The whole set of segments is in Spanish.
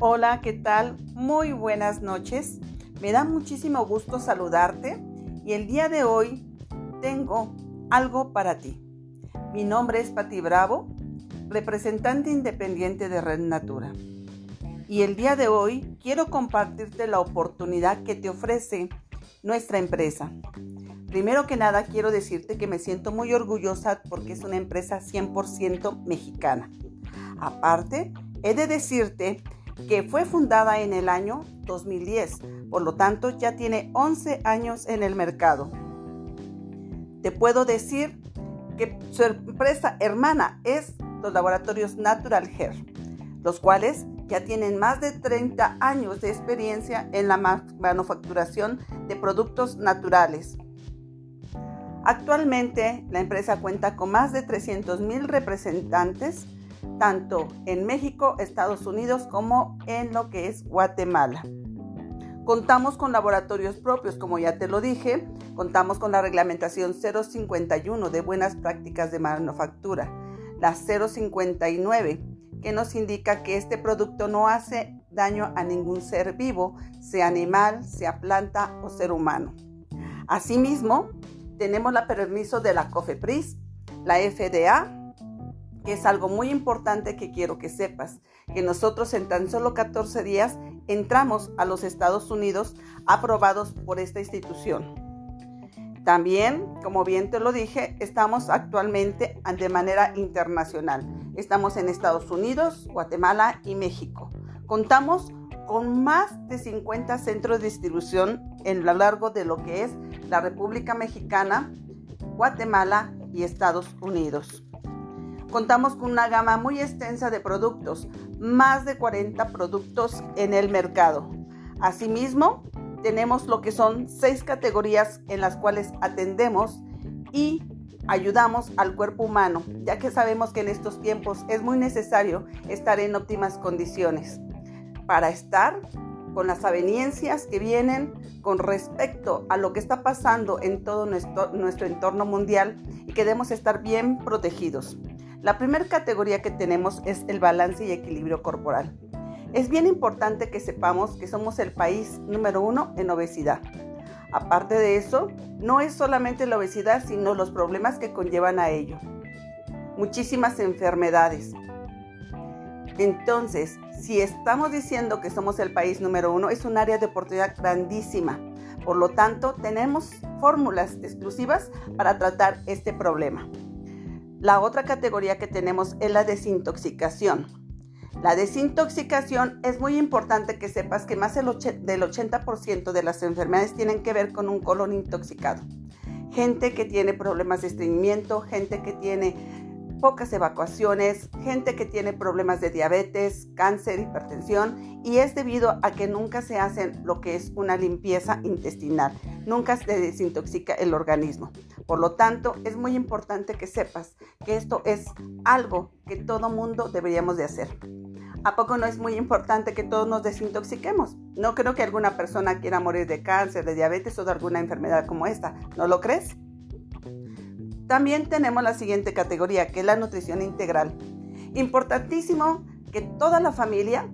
Hola, ¿qué tal? Muy buenas noches. Me da muchísimo gusto saludarte y el día de hoy tengo algo para ti. Mi nombre es Pati Bravo, representante independiente de Red Natura. Y el día de hoy quiero compartirte la oportunidad que te ofrece nuestra empresa. Primero que nada quiero decirte que me siento muy orgullosa porque es una empresa 100% mexicana. Aparte, he de decirte que fue fundada en el año 2010, por lo tanto ya tiene 11 años en el mercado. Te puedo decir que su empresa hermana es los laboratorios Natural Hair, los cuales ya tienen más de 30 años de experiencia en la manufacturación de productos naturales. Actualmente la empresa cuenta con más de 300 mil representantes, tanto en México, Estados Unidos como en lo que es Guatemala. Contamos con laboratorios propios, como ya te lo dije, contamos con la reglamentación 051 de buenas prácticas de manufactura, la 059, que nos indica que este producto no hace daño a ningún ser vivo, sea animal, sea planta o ser humano. Asimismo, tenemos la permiso de la COFEPRIS, la FDA, que es algo muy importante que quiero que sepas, que nosotros en tan solo 14 días entramos a los Estados Unidos aprobados por esta institución. También, como bien te lo dije, estamos actualmente de manera internacional. Estamos en Estados Unidos, Guatemala y México. Contamos con más de 50 centros de distribución en lo largo de lo que es la República Mexicana, Guatemala y Estados Unidos. Contamos con una gama muy extensa de productos, más de 40 productos en el mercado. Asimismo, tenemos lo que son seis categorías en las cuales atendemos y ayudamos al cuerpo humano, ya que sabemos que en estos tiempos es muy necesario estar en óptimas condiciones para estar con las aveniencias que vienen con respecto a lo que está pasando en todo nuestro, nuestro entorno mundial y que debemos estar bien protegidos. La primera categoría que tenemos es el balance y equilibrio corporal. Es bien importante que sepamos que somos el país número uno en obesidad. Aparte de eso, no es solamente la obesidad, sino los problemas que conllevan a ello. Muchísimas enfermedades, entonces, si estamos diciendo que somos el país número uno, es un área de oportunidad grandísima. Por lo tanto, tenemos fórmulas exclusivas para tratar este problema. La otra categoría que tenemos es la desintoxicación. La desintoxicación es muy importante que sepas que más del 80% de las enfermedades tienen que ver con un colon intoxicado. Gente que tiene problemas de estreñimiento, gente que tiene pocas evacuaciones, gente que tiene problemas de diabetes, cáncer, hipertensión y es debido a que nunca se hacen lo que es una limpieza intestinal, nunca se desintoxica el organismo. Por lo tanto, es muy importante que sepas que esto es algo que todo mundo deberíamos de hacer. ¿A poco no es muy importante que todos nos desintoxiquemos? No creo que alguna persona quiera morir de cáncer, de diabetes o de alguna enfermedad como esta. ¿No lo crees? También tenemos la siguiente categoría, que es la nutrición integral. Importantísimo que toda la familia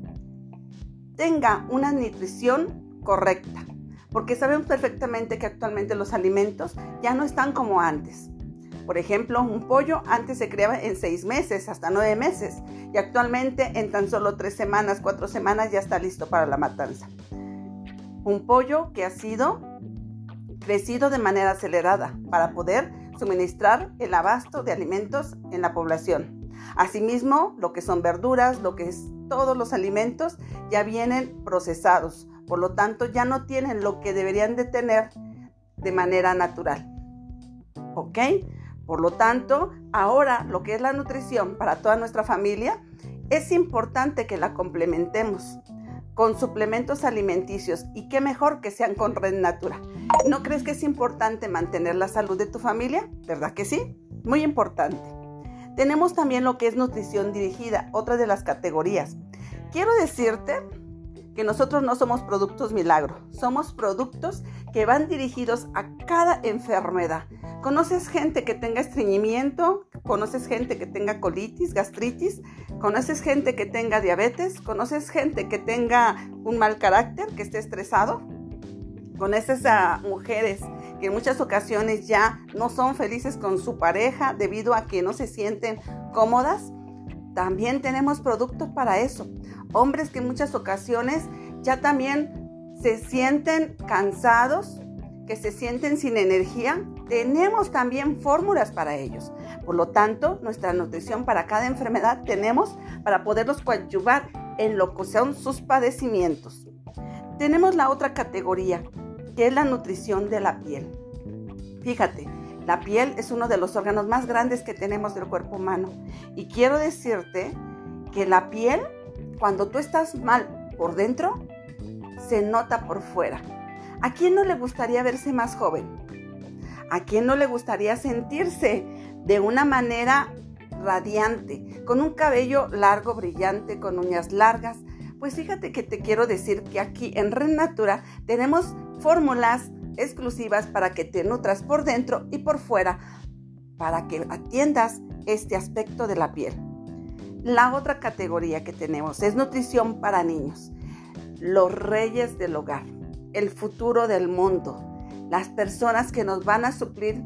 tenga una nutrición correcta, porque sabemos perfectamente que actualmente los alimentos ya no están como antes. Por ejemplo, un pollo antes se criaba en seis meses, hasta nueve meses, y actualmente en tan solo tres semanas, cuatro semanas ya está listo para la matanza. Un pollo que ha sido crecido de manera acelerada para poder suministrar el abasto de alimentos en la población. Asimismo, lo que son verduras, lo que es todos los alimentos ya vienen procesados, por lo tanto ya no tienen lo que deberían de tener de manera natural. ¿Ok? Por lo tanto, ahora lo que es la nutrición para toda nuestra familia, es importante que la complementemos con suplementos alimenticios y qué mejor que sean con Red Natura. ¿No crees que es importante mantener la salud de tu familia? ¿Verdad que sí? Muy importante. Tenemos también lo que es nutrición dirigida, otra de las categorías. Quiero decirte que nosotros no somos productos milagro, somos productos que van dirigidos a cada enfermedad. ¿Conoces gente que tenga estreñimiento? ¿Conoces gente que tenga colitis, gastritis? ¿Conoces gente que tenga diabetes? ¿Conoces gente que tenga un mal carácter, que esté estresado? ¿Conoces a mujeres que en muchas ocasiones ya no son felices con su pareja debido a que no se sienten cómodas? También tenemos productos para eso. Hombres que en muchas ocasiones ya también se sienten cansados, que se sienten sin energía. Tenemos también fórmulas para ellos. Por lo tanto, nuestra nutrición para cada enfermedad tenemos para poderlos coadyuvar en lo que son sus padecimientos. Tenemos la otra categoría, que es la nutrición de la piel. Fíjate, la piel es uno de los órganos más grandes que tenemos del cuerpo humano. Y quiero decirte que la piel, cuando tú estás mal por dentro, se nota por fuera. ¿A quién no le gustaría verse más joven? ¿A quién no le gustaría sentirse de una manera radiante, con un cabello largo, brillante, con uñas largas? Pues fíjate que te quiero decir que aquí en Ren Natura tenemos fórmulas exclusivas para que te nutras por dentro y por fuera, para que atiendas este aspecto de la piel. La otra categoría que tenemos es nutrición para niños, los reyes del hogar, el futuro del mundo, las personas que nos van a suplir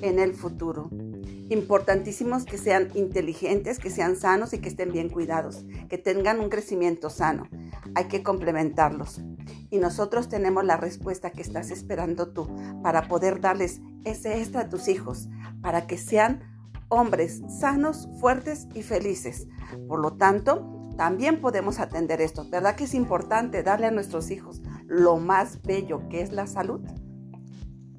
en el futuro. Importantísimos que sean inteligentes, que sean sanos y que estén bien cuidados, que tengan un crecimiento sano. Hay que complementarlos. Y nosotros tenemos la respuesta que estás esperando tú para poder darles ese extra a tus hijos, para que sean hombres sanos, fuertes y felices. Por lo tanto, también podemos atender esto. ¿Verdad que es importante darle a nuestros hijos lo más bello que es la salud?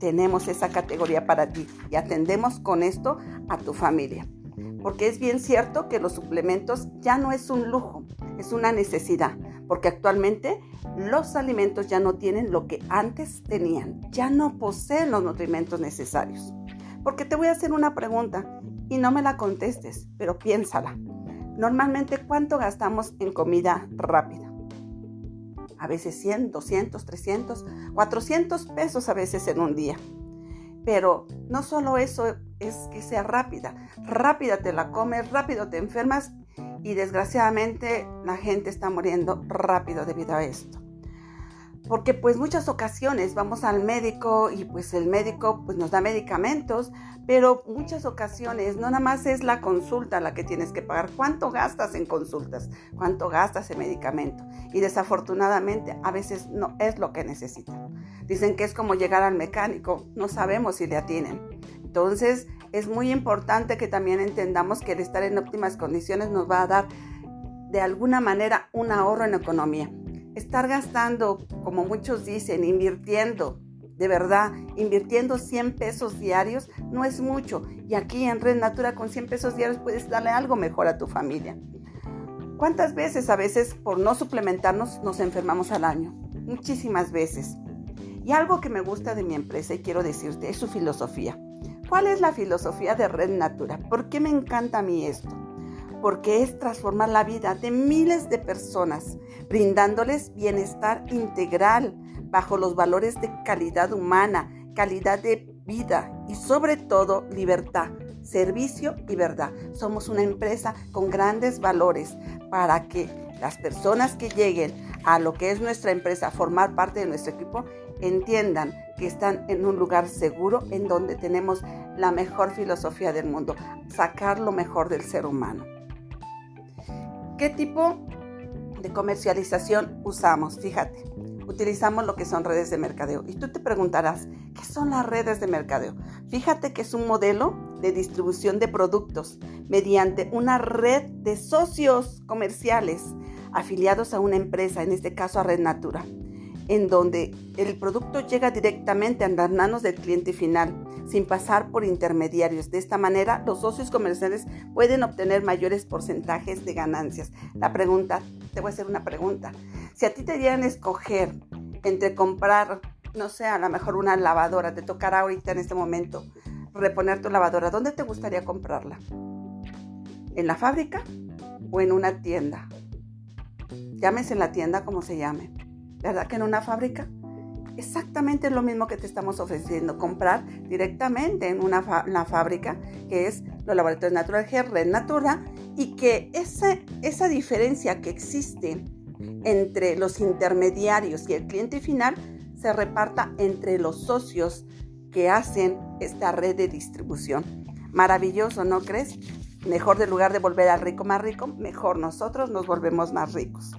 tenemos esa categoría para ti y atendemos con esto a tu familia. Porque es bien cierto que los suplementos ya no es un lujo, es una necesidad, porque actualmente los alimentos ya no tienen lo que antes tenían, ya no poseen los nutrimentos necesarios. Porque te voy a hacer una pregunta y no me la contestes, pero piénsala. Normalmente, ¿cuánto gastamos en comida rápida? a veces 100, 200, 300, 400 pesos a veces en un día. Pero no solo eso es que sea rápida, rápida te la comes, rápido te enfermas y desgraciadamente la gente está muriendo rápido debido a esto porque pues muchas ocasiones vamos al médico y pues el médico pues nos da medicamentos, pero muchas ocasiones no nada más es la consulta la que tienes que pagar. ¿Cuánto gastas en consultas? ¿Cuánto gastas en medicamento? Y desafortunadamente a veces no es lo que necesitan. Dicen que es como llegar al mecánico, no sabemos si le atienen. Entonces es muy importante que también entendamos que el estar en óptimas condiciones nos va a dar de alguna manera un ahorro en economía estar gastando, como muchos dicen, invirtiendo, de verdad, invirtiendo 100 pesos diarios no es mucho. Y aquí en Red Natura con 100 pesos diarios puedes darle algo mejor a tu familia. ¿Cuántas veces a veces por no suplementarnos nos enfermamos al año? Muchísimas veces. Y algo que me gusta de mi empresa y quiero decirte es su filosofía. ¿Cuál es la filosofía de Red Natura? ¿Por qué me encanta a mí esto? porque es transformar la vida de miles de personas, brindándoles bienestar integral bajo los valores de calidad humana, calidad de vida y sobre todo libertad, servicio y verdad. Somos una empresa con grandes valores para que las personas que lleguen a lo que es nuestra empresa, formar parte de nuestro equipo, entiendan están en un lugar seguro en donde tenemos la mejor filosofía del mundo, sacar lo mejor del ser humano. ¿Qué tipo de comercialización usamos? Fíjate, utilizamos lo que son redes de mercadeo. Y tú te preguntarás, ¿qué son las redes de mercadeo? Fíjate que es un modelo de distribución de productos mediante una red de socios comerciales afiliados a una empresa, en este caso a Red Natura en donde el producto llega directamente a las manos del cliente final, sin pasar por intermediarios. De esta manera, los socios comerciales pueden obtener mayores porcentajes de ganancias. La pregunta, te voy a hacer una pregunta. Si a ti te dieran escoger entre comprar, no sé, a lo mejor una lavadora, te tocará ahorita en este momento reponer tu lavadora, ¿dónde te gustaría comprarla? ¿En la fábrica o en una tienda? llámese en la tienda como se llame. ¿Verdad que en una fábrica? Exactamente lo mismo que te estamos ofreciendo, comprar directamente en una, fábrica que es los laboratorios Natural Hair, Red Natura, y que esa, esa diferencia que existe entre los intermediarios y el cliente final se reparta entre los socios que hacen esta red de distribución. Maravilloso, ¿no crees? Mejor de lugar de volver al rico más rico, mejor nosotros nos volvemos más ricos.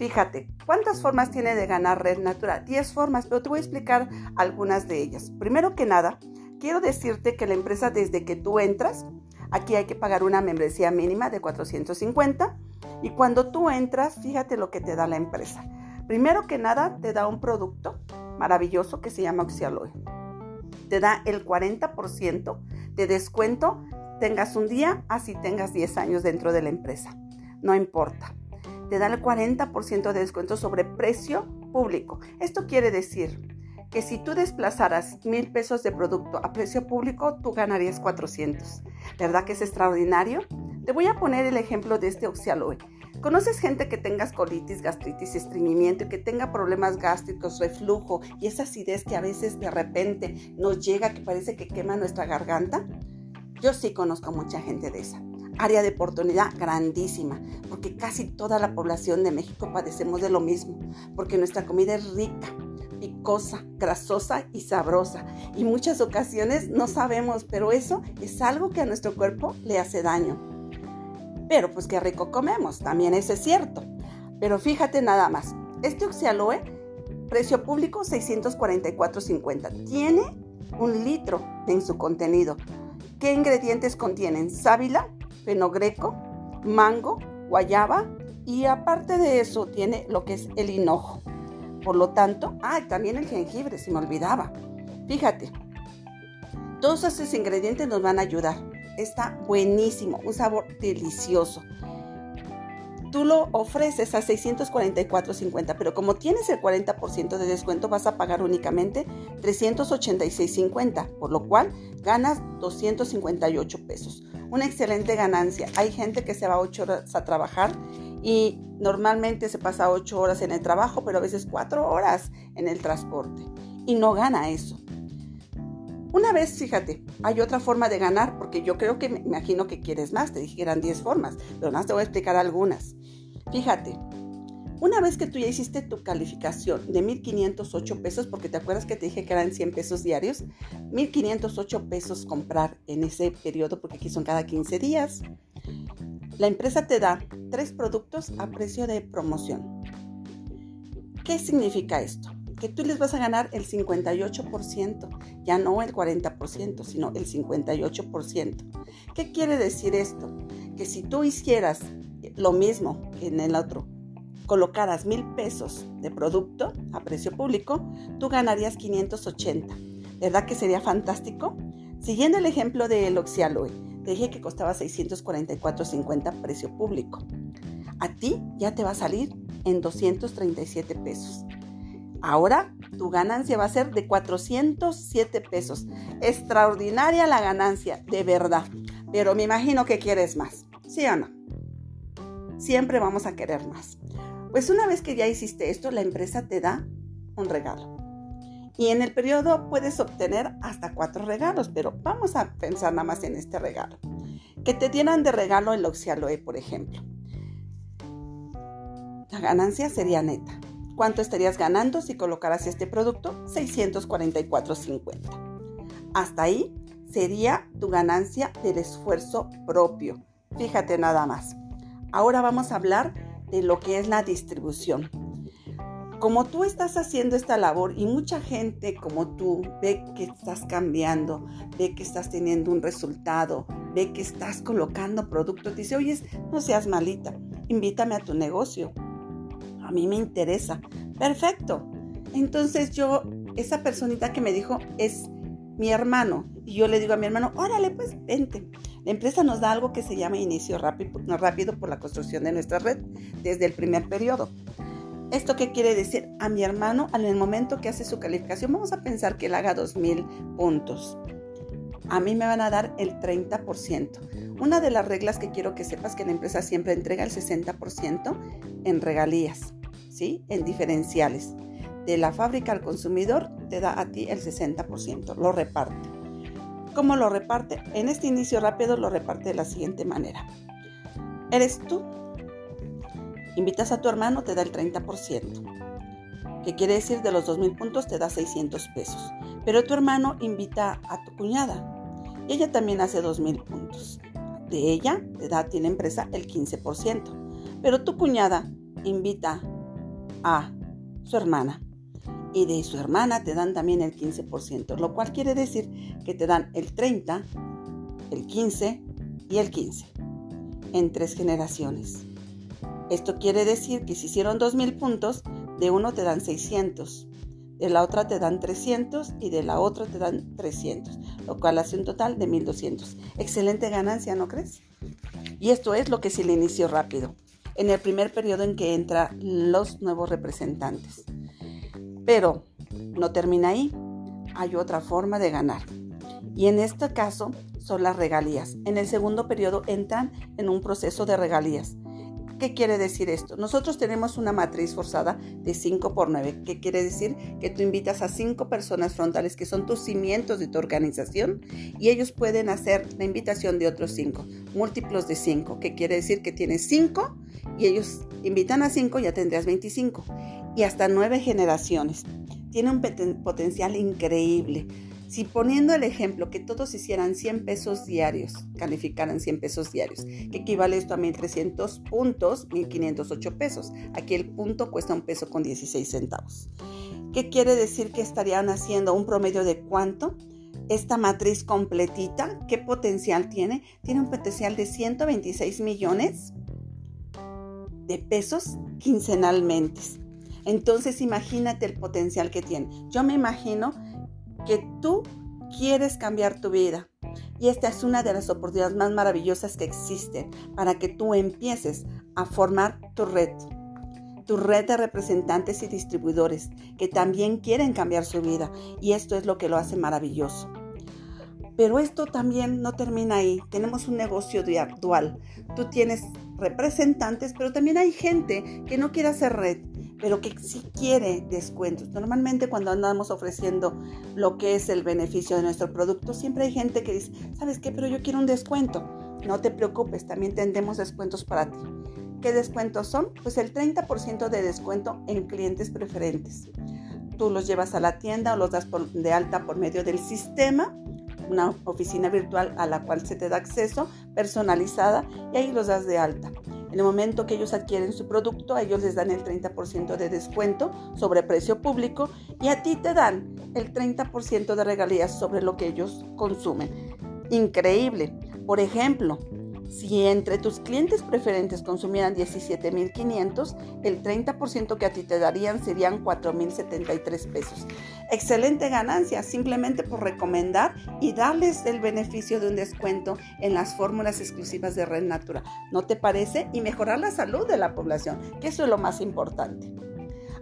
Fíjate, ¿cuántas formas tiene de ganar Red Natural? 10 formas, pero te voy a explicar algunas de ellas. Primero que nada, quiero decirte que la empresa desde que tú entras, aquí hay que pagar una membresía mínima de 450 y cuando tú entras, fíjate lo que te da la empresa. Primero que nada, te da un producto maravilloso que se llama Oxialoe. Te da el 40% de descuento, tengas un día, así tengas 10 años dentro de la empresa. No importa te dan el 40% de descuento sobre precio público. Esto quiere decir que si tú desplazaras mil pesos de producto a precio público, tú ganarías 400. ¿Verdad que es extraordinario? Te voy a poner el ejemplo de este Oxialoe. ¿Conoces gente que tenga colitis, gastritis, estreñimiento y que tenga problemas gástricos, reflujo y esa acidez que a veces de repente nos llega que parece que quema nuestra garganta? Yo sí conozco mucha gente de esa área de oportunidad grandísima, porque casi toda la población de México padecemos de lo mismo, porque nuestra comida es rica, picosa, grasosa y sabrosa. Y muchas ocasiones no sabemos, pero eso es algo que a nuestro cuerpo le hace daño. Pero pues qué rico comemos, también eso es cierto. Pero fíjate nada más, este Oxialoe, precio público 644.50, tiene un litro en su contenido. ¿Qué ingredientes contienen? Sábila, fenogreco, mango, guayaba y aparte de eso tiene lo que es el hinojo. Por lo tanto, ah, también el jengibre, se me olvidaba. Fíjate, todos esos ingredientes nos van a ayudar. Está buenísimo, un sabor delicioso tú lo ofreces a 644.50, pero como tienes el 40% de descuento vas a pagar únicamente 386.50, por lo cual ganas 258 pesos. Una excelente ganancia. Hay gente que se va 8 horas a trabajar y normalmente se pasa 8 horas en el trabajo, pero a veces 4 horas en el transporte y no gana eso. Una vez, fíjate, hay otra forma de ganar, porque yo creo que me imagino que quieres más, te dije que eran 10 formas, pero más te voy a explicar algunas. Fíjate, una vez que tú ya hiciste tu calificación de 1.508 pesos, porque te acuerdas que te dije que eran 100 pesos diarios, 1.508 pesos comprar en ese periodo, porque aquí son cada 15 días, la empresa te da tres productos a precio de promoción. ¿Qué significa esto? Que tú les vas a ganar el 58%, ya no el 40%, sino el 58%. ¿Qué quiere decir esto? Que si tú hicieras lo mismo en el otro, colocaras mil pesos de producto a precio público, tú ganarías 580. ¿Verdad que sería fantástico? Siguiendo el ejemplo del Oxialoe, te dije que costaba 644.50 precio público. A ti ya te va a salir en 237 pesos. Ahora tu ganancia va a ser de 407 pesos. Extraordinaria la ganancia, de verdad. Pero me imagino que quieres más. ¿Sí o no? siempre vamos a querer más. Pues una vez que ya hiciste esto, la empresa te da un regalo. Y en el periodo puedes obtener hasta cuatro regalos, pero vamos a pensar nada más en este regalo. Que te dieran de regalo el Oxialoe, por ejemplo. La ganancia sería neta. ¿Cuánto estarías ganando si colocaras este producto? 644.50. Hasta ahí sería tu ganancia del esfuerzo propio. Fíjate nada más. Ahora vamos a hablar de lo que es la distribución. Como tú estás haciendo esta labor y mucha gente como tú ve que estás cambiando, ve que estás teniendo un resultado, ve que estás colocando productos, dice, oye, no seas malita, invítame a tu negocio. A mí me interesa. Perfecto. Entonces yo, esa personita que me dijo es mi hermano. Y yo le digo a mi hermano, órale, pues vente. La empresa nos da algo que se llama inicio rápido, por la construcción de nuestra red desde el primer periodo. ¿Esto qué quiere decir? A mi hermano, en el momento que hace su calificación, vamos a pensar que él haga 2.000 puntos. a mí me van a dar el 30%. Una de las reglas que quiero que sepas que la empresa siempre entrega el 60% en regalías, ¿sí? En diferenciales. De la fábrica al consumidor te da a ti el 60%, lo reparte. ¿Cómo lo reparte? En este inicio rápido lo reparte de la siguiente manera. Eres tú. Invitas a tu hermano, te da el 30%. ¿Qué quiere decir? De los 2.000 puntos te da 600 pesos. Pero tu hermano invita a tu cuñada y ella también hace 2.000 puntos. De ella te da, tiene empresa el 15%. Pero tu cuñada invita a su hermana y de su hermana te dan también el 15%, lo cual quiere decir que te dan el 30, el 15 y el 15 en tres generaciones. Esto quiere decir que si hicieron 2.000 puntos, de uno te dan 600, de la otra te dan 300 y de la otra te dan 300, lo cual hace un total de 1.200. Excelente ganancia, ¿no crees? Y esto es lo que se le inició rápido, en el primer periodo en que entran los nuevos representantes. Pero no termina ahí, hay otra forma de ganar. Y en este caso son las regalías. En el segundo periodo entran en un proceso de regalías. ¿Qué quiere decir esto? Nosotros tenemos una matriz forzada de 5 por 9. ¿Qué quiere decir? Que tú invitas a 5 personas frontales que son tus cimientos de tu organización y ellos pueden hacer la invitación de otros 5, múltiplos de 5. ¿Qué quiere decir? Que tienes 5 y ellos invitan a 5, ya tendrías 25 y hasta 9 generaciones. Tiene un potencial increíble. Si poniendo el ejemplo que todos hicieran 100 pesos diarios, calificaran 100 pesos diarios, que equivale esto a 1.300 puntos, 1.508 pesos. Aquí el punto cuesta un peso con 16 centavos. ¿Qué quiere decir que estarían haciendo un promedio de cuánto? Esta matriz completita, ¿qué potencial tiene? Tiene un potencial de 126 millones de pesos quincenalmente. Entonces imagínate el potencial que tiene. Yo me imagino que tú quieres cambiar tu vida. Y esta es una de las oportunidades más maravillosas que existen para que tú empieces a formar tu red, tu red de representantes y distribuidores que también quieren cambiar su vida. Y esto es lo que lo hace maravilloso. Pero esto también no termina ahí. Tenemos un negocio dual. Tú tienes representantes, pero también hay gente que no quiere hacer red pero que sí quiere descuentos. Normalmente cuando andamos ofreciendo lo que es el beneficio de nuestro producto, siempre hay gente que dice, ¿sabes qué? Pero yo quiero un descuento. No te preocupes, también tendremos descuentos para ti. ¿Qué descuentos son? Pues el 30% de descuento en clientes preferentes. Tú los llevas a la tienda o los das de alta por medio del sistema, una oficina virtual a la cual se te da acceso personalizada y ahí los das de alta. En el momento que ellos adquieren su producto, a ellos les dan el 30% de descuento sobre precio público y a ti te dan el 30% de regalías sobre lo que ellos consumen. Increíble. Por ejemplo, si entre tus clientes preferentes consumieran 17.500, el 30% que a ti te darían serían 4.073 pesos. Excelente ganancia, simplemente por recomendar y darles el beneficio de un descuento en las fórmulas exclusivas de Red Natura. ¿No te parece? Y mejorar la salud de la población, que eso es lo más importante.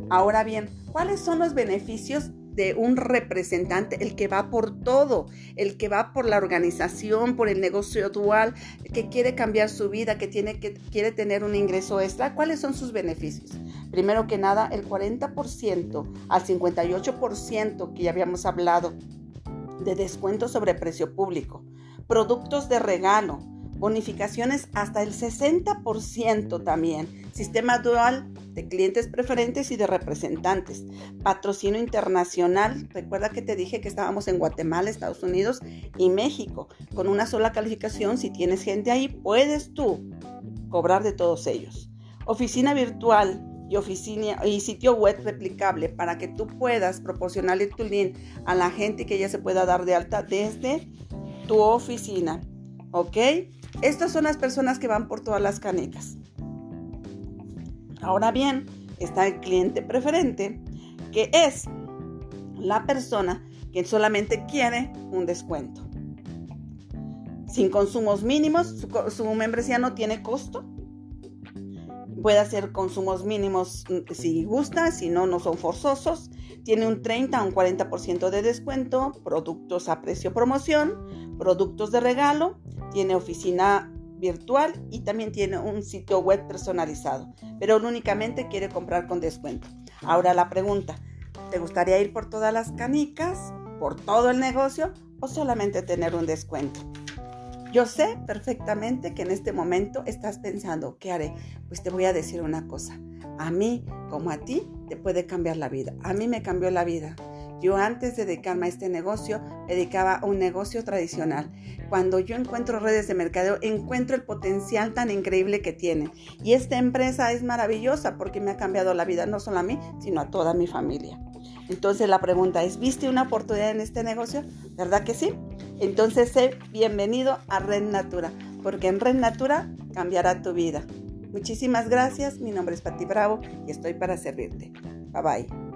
Ahora bien, ¿cuáles son los beneficios de un representante, el que va por todo, el que va por la organización, por el negocio dual, que quiere cambiar su vida, que, tiene, que quiere tener un ingreso extra, ¿cuáles son sus beneficios? Primero que nada, el 40% al 58% que ya habíamos hablado de descuento sobre precio público, productos de regalo, bonificaciones hasta el 60% también, sistema dual de clientes preferentes y de representantes, patrocinio internacional, recuerda que te dije que estábamos en Guatemala, Estados Unidos y México, con una sola calificación, si tienes gente ahí, puedes tú cobrar de todos ellos. Oficina virtual y, oficina, y sitio web replicable para que tú puedas proporcionarle tu link a la gente que ya se pueda dar de alta desde tu oficina. ¿Ok? Estas son las personas que van por todas las canicas. Ahora bien, está el cliente preferente, que es la persona que solamente quiere un descuento. Sin consumos mínimos, su, membresía no tiene costo. Puede hacer consumos mínimos mm, si gusta, si no, no son forzosos. Tiene un 30 o un 40% de descuento, productos a precio promoción, productos de regalo, tiene oficina virtual y también tiene un sitio web personalizado, pero únicamente quiere comprar con descuento. Ahora la pregunta, ¿te gustaría ir por todas las canicas, por todo el negocio o solamente tener un descuento? Yo sé perfectamente que en este momento estás pensando, ¿qué haré? Pues te voy a decir una cosa. A mí, como a ti, te puede cambiar la vida. A mí me cambió la vida. Yo antes de dedicarme a este negocio, me dedicaba a un negocio tradicional. Cuando yo encuentro redes de mercadeo, encuentro el potencial tan increíble que tiene. Y esta empresa es maravillosa porque me ha cambiado la vida, no solo a mí, sino a toda mi familia. Entonces la pregunta es, ¿viste una oportunidad en este negocio? ¿Verdad que sí? Entonces sé bienvenido a Red Natura, porque en Red Natura cambiará tu vida. Muchísimas gracias, mi nombre es Pati Bravo y estoy para servirte. Bye bye.